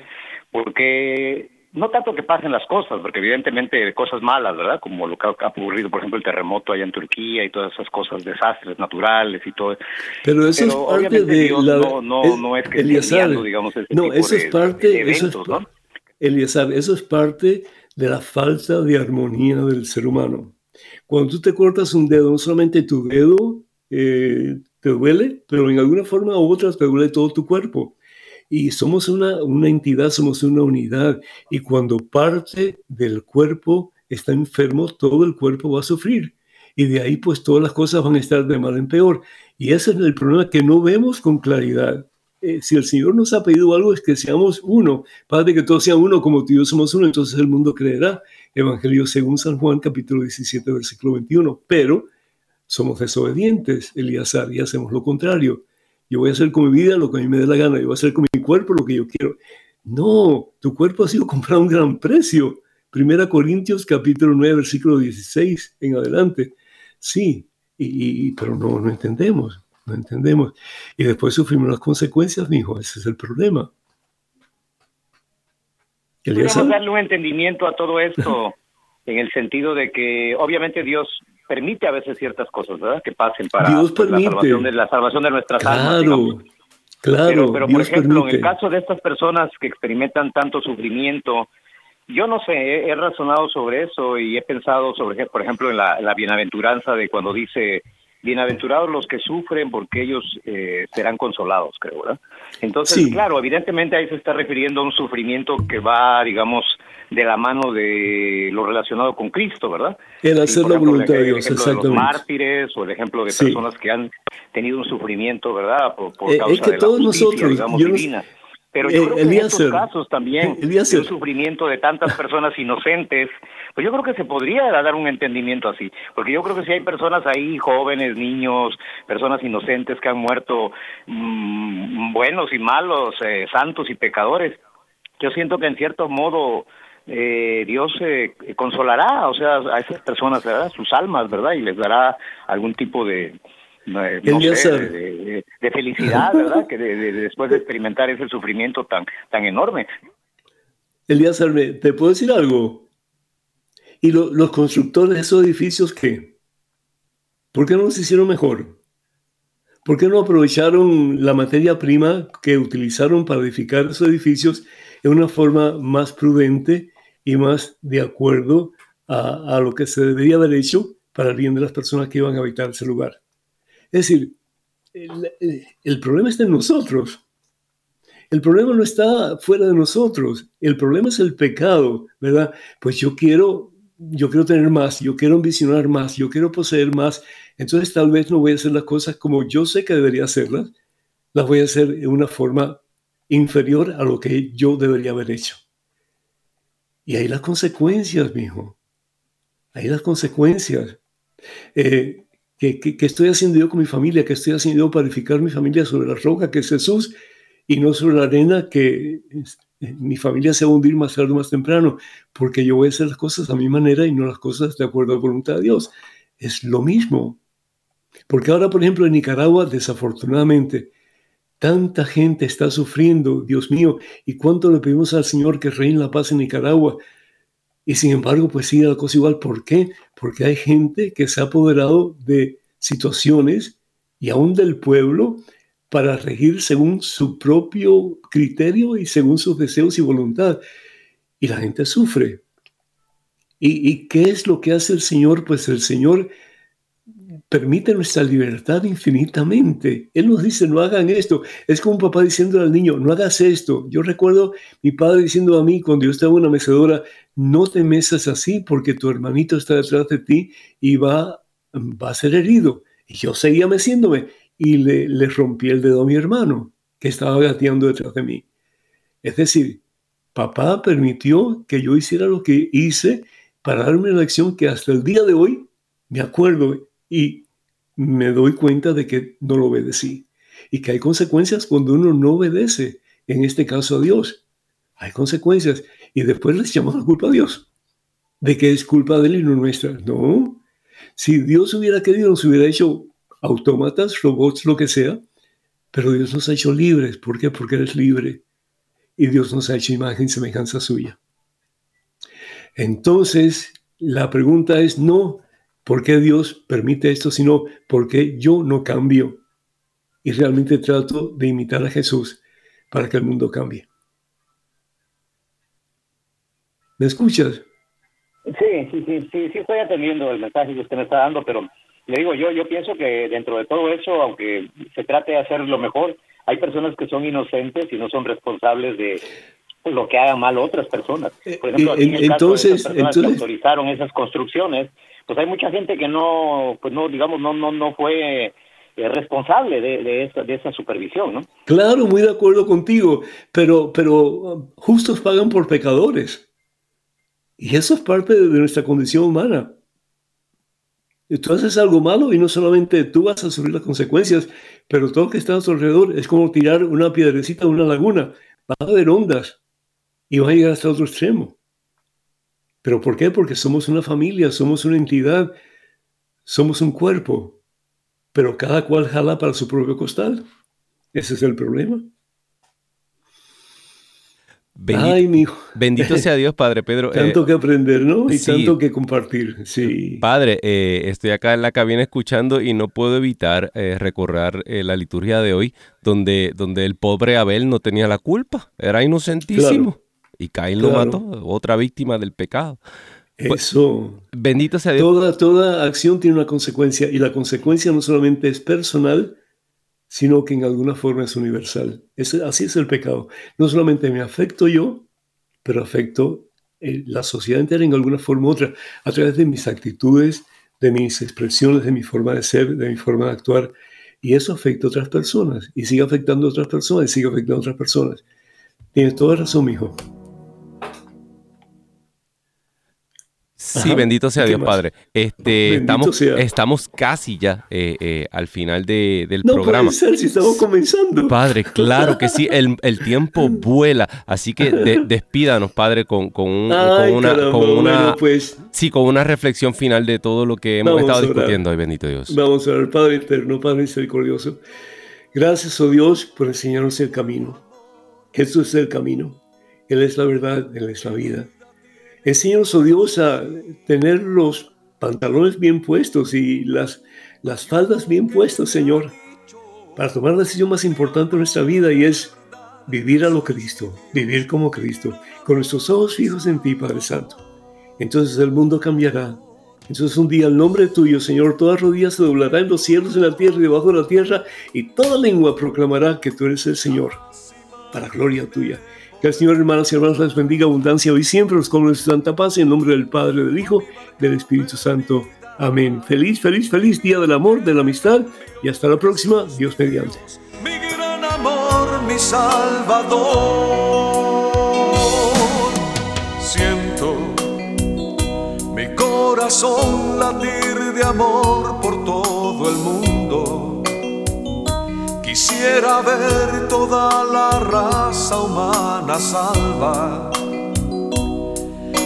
porque no tanto que pasen las cosas, porque evidentemente cosas malas, ¿verdad? Como lo que ha ocurrido, por ejemplo, el terremoto allá en Turquía y todas esas cosas, desastres naturales y todo. Pero eso es parte de la... No, no, no es que Eliezer, digamos, ese no, eso es parte, eso es, eso es parte de la falta de armonía del ser humano. Cuando tú te cortas un dedo, no solamente tu dedo eh, te duele, pero en alguna forma u otra te duele todo tu cuerpo. Y somos una, una entidad, somos una unidad. Y cuando parte del cuerpo está enfermo, todo el cuerpo va a sufrir. Y de ahí pues todas las cosas van a estar de mal en peor. Y ese es el problema que no vemos con claridad. Eh, si el Señor nos ha pedido algo es que seamos uno. Padre, que todos sean uno como tú y yo somos uno, entonces el mundo creerá. Evangelio según San Juan, capítulo 17, versículo 21. Pero somos desobedientes, Elíasar, y hacemos lo contrario. Yo voy a hacer con mi vida lo que a mí me dé la gana, yo voy a hacer con mi cuerpo lo que yo quiero. No, tu cuerpo ha sido comprado a un gran precio. Primera Corintios capítulo 9, versículo 16 en adelante. Sí, y, pero no, no entendemos, no entendemos. Y después sufrimos las consecuencias, mi hijo, ese es el problema. Podemos darle un entendimiento a todo esto en el sentido de que obviamente Dios permite a veces ciertas cosas, ¿verdad? Que pasen para Dios permite. la, salvación de, la salvación de nuestras claro, almas. Claro, pero, por ejemplo, en el caso de estas personas que experimentan tanto sufrimiento, yo no sé, he, razonado sobre eso y he pensado sobre, por ejemplo, en la, la bienaventuranza de cuando dice bienaventurados los que sufren porque ellos eh, serán consolados, creo, ¿verdad? Entonces, claro, evidentemente ahí se está refiriendo a un sufrimiento que va, digamos, de la mano de lo relacionado con Cristo, ¿verdad? El hacer la voluntad de Dios, exactamente. De los mártires o el ejemplo de personas que han tenido un sufrimiento, ¿verdad? Por, eh, causa es que de todos la justicia, nosotros, digamos, divina. Pero yo creo que en estos casos también, el sufrimiento de tantas personas inocentes, pues yo creo que se podría dar un entendimiento así, porque yo creo que si hay personas ahí, jóvenes, niños, personas inocentes que han muerto, mmm, buenos y malos, eh, santos y pecadores, yo siento que en cierto modo eh, Dios eh, consolará, o sea, a esas personas, ¿verdad? Sus almas, ¿verdad? Y les dará algún tipo de, de, felicidad, ¿verdad? que después de experimentar ese sufrimiento tan, tan enorme. Elías, ¿te puedo decir algo? ¿Y los constructores de esos edificios qué? ¿Por qué no los hicieron mejor? ¿Por qué no aprovecharon la materia prima que utilizaron para edificar esos edificios en una forma más prudente y más de acuerdo a, lo que se debería haber hecho para el bien de las personas que iban a habitar ese lugar? Es decir, el, problema está en nosotros. El problema no está fuera de nosotros. El problema es el pecado, ¿verdad? Pues yo quiero, yo quiero tener más, yo quiero ambicionar más, yo quiero poseer más. Entonces tal vez no voy a hacer las cosas como yo sé que debería hacerlas. Las voy a hacer de una forma inferior a lo que yo debería haber hecho. Y ahí las consecuencias, mi hijo. Ahí las consecuencias. Eh, ¿Qué, estoy haciendo yo con mi familia? ¿Qué estoy haciendo yo para edificar mi familia sobre la roca que es Jesús y no sobre la arena que eh, mi familia se va a hundir más tarde o más temprano? Porque yo voy a hacer las cosas a mi manera y no las cosas de acuerdo a la voluntad de Dios. Es lo mismo. Porque ahora, por ejemplo, en Nicaragua, desafortunadamente, tanta gente está sufriendo, Dios mío, y cuánto le pedimos al Señor que reine la paz en Nicaragua. Y sin embargo, pues sigue la cosa igual. ¿Por qué? Porque hay gente que se ha apoderado de situaciones y aún del pueblo para regir según su propio criterio y según sus deseos y voluntad. Y la gente sufre. ¿Y, y qué es lo que hace el Señor? Pues el Señor permite nuestra libertad infinitamente. Él nos dice, no hagan esto. Es como un papá diciendo al niño, no hagas esto. Yo recuerdo mi padre diciendo a mí cuando yo estaba en una mecedora, no te mesas así porque tu hermanito está detrás de ti y va, va a ser herido. Y yo seguía meciéndome y le, le rompí el dedo a mi hermano que estaba gateando detrás de mí. Es decir, papá permitió que yo hiciera lo que hice para darme una lección que hasta el día de hoy me acuerdo y me doy cuenta de que no lo obedecí y que hay consecuencias cuando uno no obedece, en este caso a Dios. Hay consecuencias y después les echamos la culpa a Dios de que es culpa de él y no nuestra. No, si Dios hubiera querido, nos hubiera hecho autómatas, robots, lo que sea, pero Dios nos ha hecho libres. ¿Por qué? Porque eres libre y Dios nos ha hecho imagen y semejanza suya. Entonces, la pregunta es no, por qué Dios permite esto, sino por qué yo no cambio y realmente trato de imitar a Jesús para que el mundo cambie. ¿Me escuchas? Sí, sí, sí, sí, sí estoy atendiendo el mensaje que usted me está dando, pero le digo yo, yo pienso que dentro de todo eso, aunque se trate de hacer lo mejor, hay personas que son inocentes y no son responsables de lo que hagan mal otras personas. Por ejemplo, aquí en el entonces, caso de esas personas entonces- que autorizaron esas construcciones, pues hay mucha gente que no, pues no, digamos, no, no, no fue eh, responsable de, de, esa, de esa supervisión, ¿no? Claro, muy de acuerdo contigo, pero, pero justos pagan por pecadores. Y eso es parte de nuestra condición humana. Tú haces algo malo y no solamente tú vas a sufrir las consecuencias, pero todo lo que está a tu alrededor es como tirar una piedrecita a una laguna. Va a haber ondas y va a llegar hasta otro extremo. ¿Pero por qué? Porque somos una familia, somos una entidad, somos un cuerpo, pero cada cual jala para su propio costal. Ese es el problema. Bendito, Ay, mi hijo. bendito sea Dios, Padre Pedro. Eh, Tanto que aprender, ¿no? Y sí. tanto que compartir. Sí. Padre, eh, estoy acá en la cabina escuchando y no puedo evitar eh, recordar eh, la liturgia de hoy, donde, donde el pobre Abel no tenía la culpa, era inocentísimo. Claro. Y Caín lo Claro. mató, otra víctima del pecado. Pues, Eso. Bendito sea Dios. Toda, toda acción tiene una consecuencia y la consecuencia no solamente es personal, sino que en alguna forma es universal. Es- así es el pecado. No solamente me afecto yo, pero afecto eh, la sociedad entera en alguna forma u otra, a través de mis actitudes, de mis expresiones, de mi forma de ser, de mi forma de actuar. Y eso afecta a otras personas y sigue afectando a otras personas y sigue afectando a otras personas. Tienes toda razón, mijo. Sí, Ajá. bendito sea ¿Qué Dios, más? Padre. Este, Bendito estamos, sea. estamos casi ya eh, eh, al final de- del No programa. puede ser si estamos comenzando. Padre, claro que sí, el, el tiempo vuela, así que de- despídanos, Padre, con, con, un- Ay, con una, caramba, con una, bueno, pues sí, con una reflexión final de todo lo que hemos estado discutiendo hoy, bendito Dios. vamos a ver, Padre eterno, Padre misericordioso. Gracias, oh Dios, por enseñarnos el camino. Jesús es el camino. Él es la verdad, Él es la vida. Enséñanos, oh Dios, a tener los pantalones bien puestos y las, las faldas bien puestas, Señor, para tomar la decisión más importante de nuestra vida y es vivir a lo Cristo, vivir como Cristo, con nuestros ojos fijos en ti, Padre Santo. Entonces el mundo cambiará. Entonces un día el nombre tuyo, Señor, toda rodilla se doblará en los cielos, en la tierra y debajo de la tierra, y toda lengua proclamará que tú eres el Señor, para gloria tuya. Que el Señor, hermanas y hermanos, les bendiga abundancia hoy siempre, los colores de santa paz, en nombre del Padre, del Hijo, del Espíritu Santo. Amén. Feliz, feliz, feliz día del amor, de la amistad, y hasta la próxima, Dios mediante. mi gran amor, mi Salvador. Siento mi corazón latir de amor por todo el mundo. Quisiera ver toda la raza humana salva.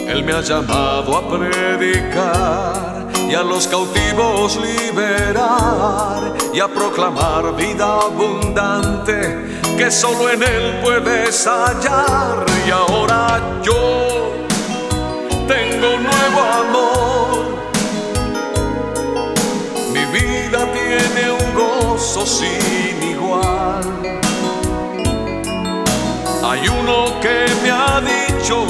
Él me ha llamado a predicar y a los cautivos liberar y a proclamar vida abundante que solo en Él puedes hallar. Y ahora yo tengo nuevo amor. Mi vida tiene sin igual. Hay uno que me ha dicho,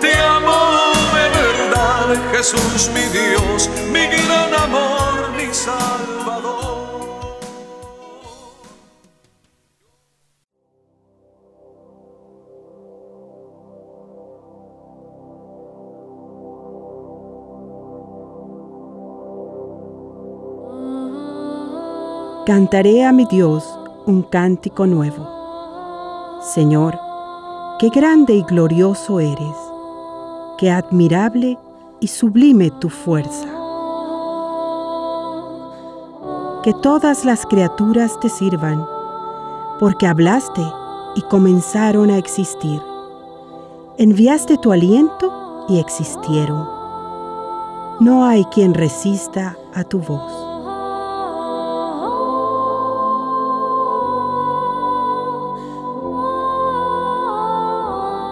te amo de verdad, Jesús mi Dios, mi gran amor, mi Salvador. Cantaré a mi Dios un cántico nuevo. Señor, qué grande y glorioso eres, qué admirable y sublime tu fuerza. Que todas las criaturas te sirvan, porque hablaste y comenzaron a existir. Enviaste tu aliento y existieron. No hay quien resista a tu voz.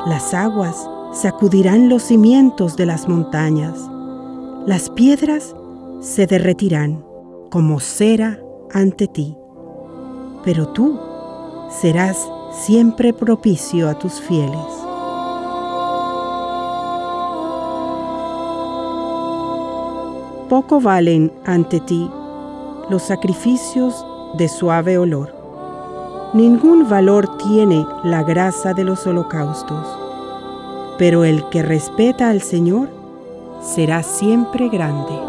Las aguas sacudirán los cimientos de las montañas. Las piedras se derretirán como cera ante ti. Pero tú serás siempre propicio a tus fieles. Poco valen ante ti los sacrificios de suave olor. Ningún valor tiene la grasa de los holocaustos, pero el que respeta al Señor será siempre grande.